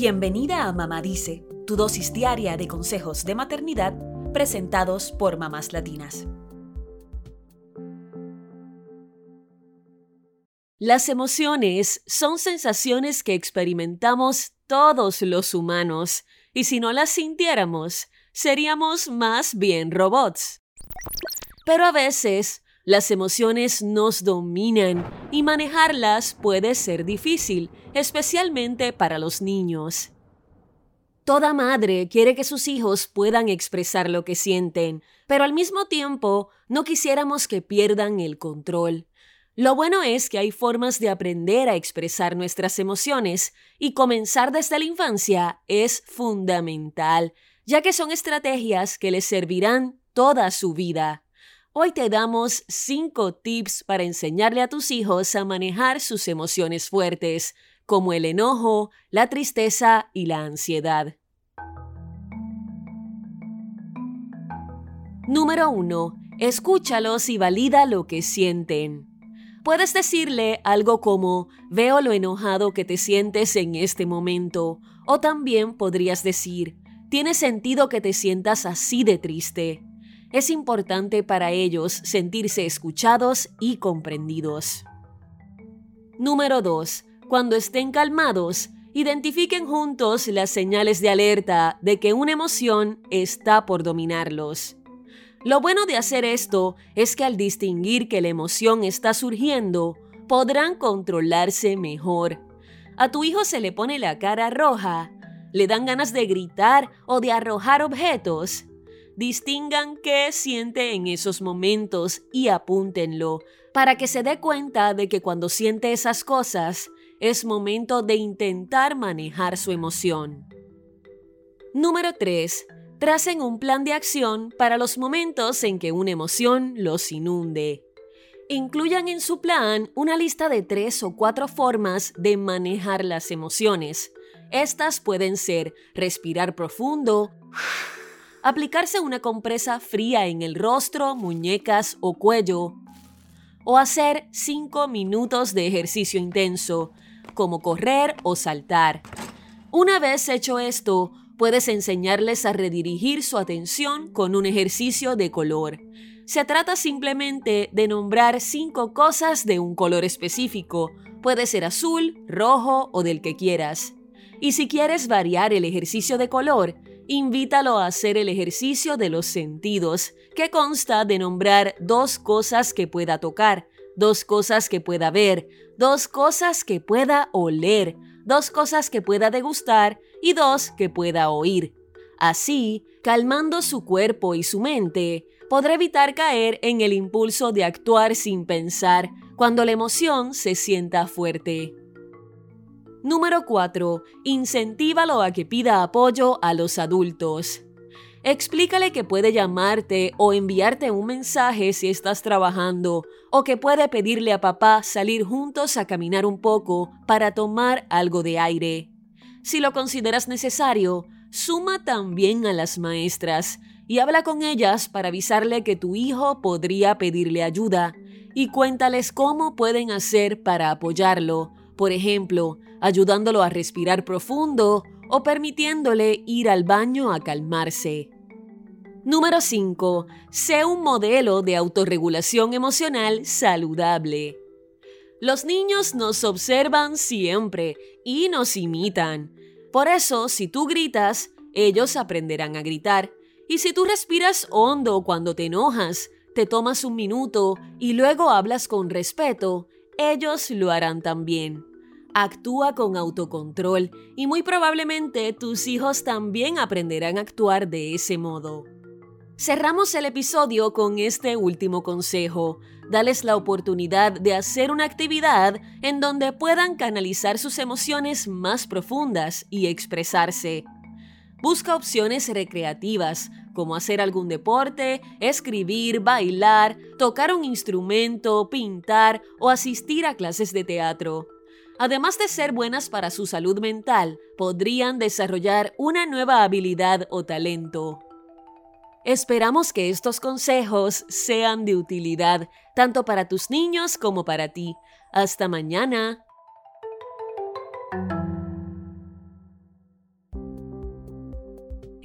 Bienvenida a Mamá Dice, tu dosis diaria de consejos de maternidad presentados por mamás latinas. Las emociones son sensaciones que experimentamos todos los humanos, y si no las sintiéramos, seríamos más bien robots. Pero a veces las emociones nos dominan y manejarlas puede ser difícil, especialmente para los niños. Toda madre quiere que sus hijos puedan expresar lo que sienten, pero al mismo tiempo no quisiéramos que pierdan el control. Lo bueno es que hay formas de aprender a expresar nuestras emociones y comenzar desde la infancia es fundamental, ya que son estrategias que les servirán toda su vida. Hoy te damos 5 tips para enseñarle a tus hijos a manejar sus emociones fuertes, como el enojo, la tristeza y la ansiedad. Número 1. Escúchalos y valida lo que sienten. Puedes decirle algo como, veo lo enojado que te sientes en este momento, o también podrías decir, tiene sentido que te sientas así de triste es importante para ellos sentirse escuchados y comprendidos. Número 2. Cuando estén calmados, identifiquen juntos las señales de alerta de que una emoción está por dominarlos. Lo bueno de hacer esto es que al distinguir que la emoción está surgiendo, podrán controlarse mejor. A tu hijo se le pone la cara roja, le dan ganas de gritar o de arrojar objetos distingan qué siente en esos momentos y apúntenlo, para que se dé cuenta de que cuando siente esas cosas, es momento de intentar manejar su emoción. Número 3. Tracen un plan de acción para los momentos en que una emoción los inunde. Incluyan en su plan una lista de tres o cuatro formas de manejar las emociones. Estas pueden ser respirar profundo, aplicarse una compresa fría en el rostro, muñecas o cuello, o hacer 5 minutos de ejercicio intenso, como correr o saltar. Una vez hecho esto, puedes enseñarles a redirigir su atención con un ejercicio de color. Se trata simplemente de nombrar cinco cosas de un color específico. Puede ser azul, rojo o del que quieras. Y si quieres variar el ejercicio de color, invítalo a hacer el ejercicio de los sentidos, que consta de nombrar dos cosas que pueda tocar, dos cosas que pueda ver, dos cosas que pueda oler, dos cosas que pueda degustar y dos que pueda oír. Así, calmando su cuerpo y su mente, podrá evitar caer en el impulso de actuar sin pensar cuando la emoción se sienta fuerte. Número 4. Incentívalo a que pida apoyo a los adultos. Explícale que puede llamarte o enviarte un mensaje si estás trabajando o que puede pedirle a papá salir juntos a caminar un poco para tomar algo de aire. Si lo consideras necesario, suma también a las maestras y habla con ellas para avisarle que tu hijo podría pedirle ayuda y cuéntales cómo pueden hacer para apoyarlo por ejemplo, ayudándolo a respirar profundo o permitiéndole ir al baño a calmarse. Número 5. Sé un modelo de autorregulación emocional saludable. Los niños nos observan siempre y nos imitan. Por eso, si tú gritas, ellos aprenderán a gritar. Y si tú respiras hondo cuando te enojas, te tomas un minuto y luego hablas con respeto, ellos lo harán también. Actúa con autocontrol y muy probablemente tus hijos también aprenderán a actuar de ese modo. Cerramos el episodio con este último consejo. Dales la oportunidad de hacer una actividad en donde puedan canalizar sus emociones más profundas y expresarse. Busca opciones recreativas, como hacer algún deporte, escribir, bailar, tocar un instrumento, pintar o asistir a clases de teatro. Además de ser buenas para su salud mental, podrían desarrollar una nueva habilidad o talento. Esperamos que estos consejos sean de utilidad tanto para tus niños como para ti. Hasta mañana.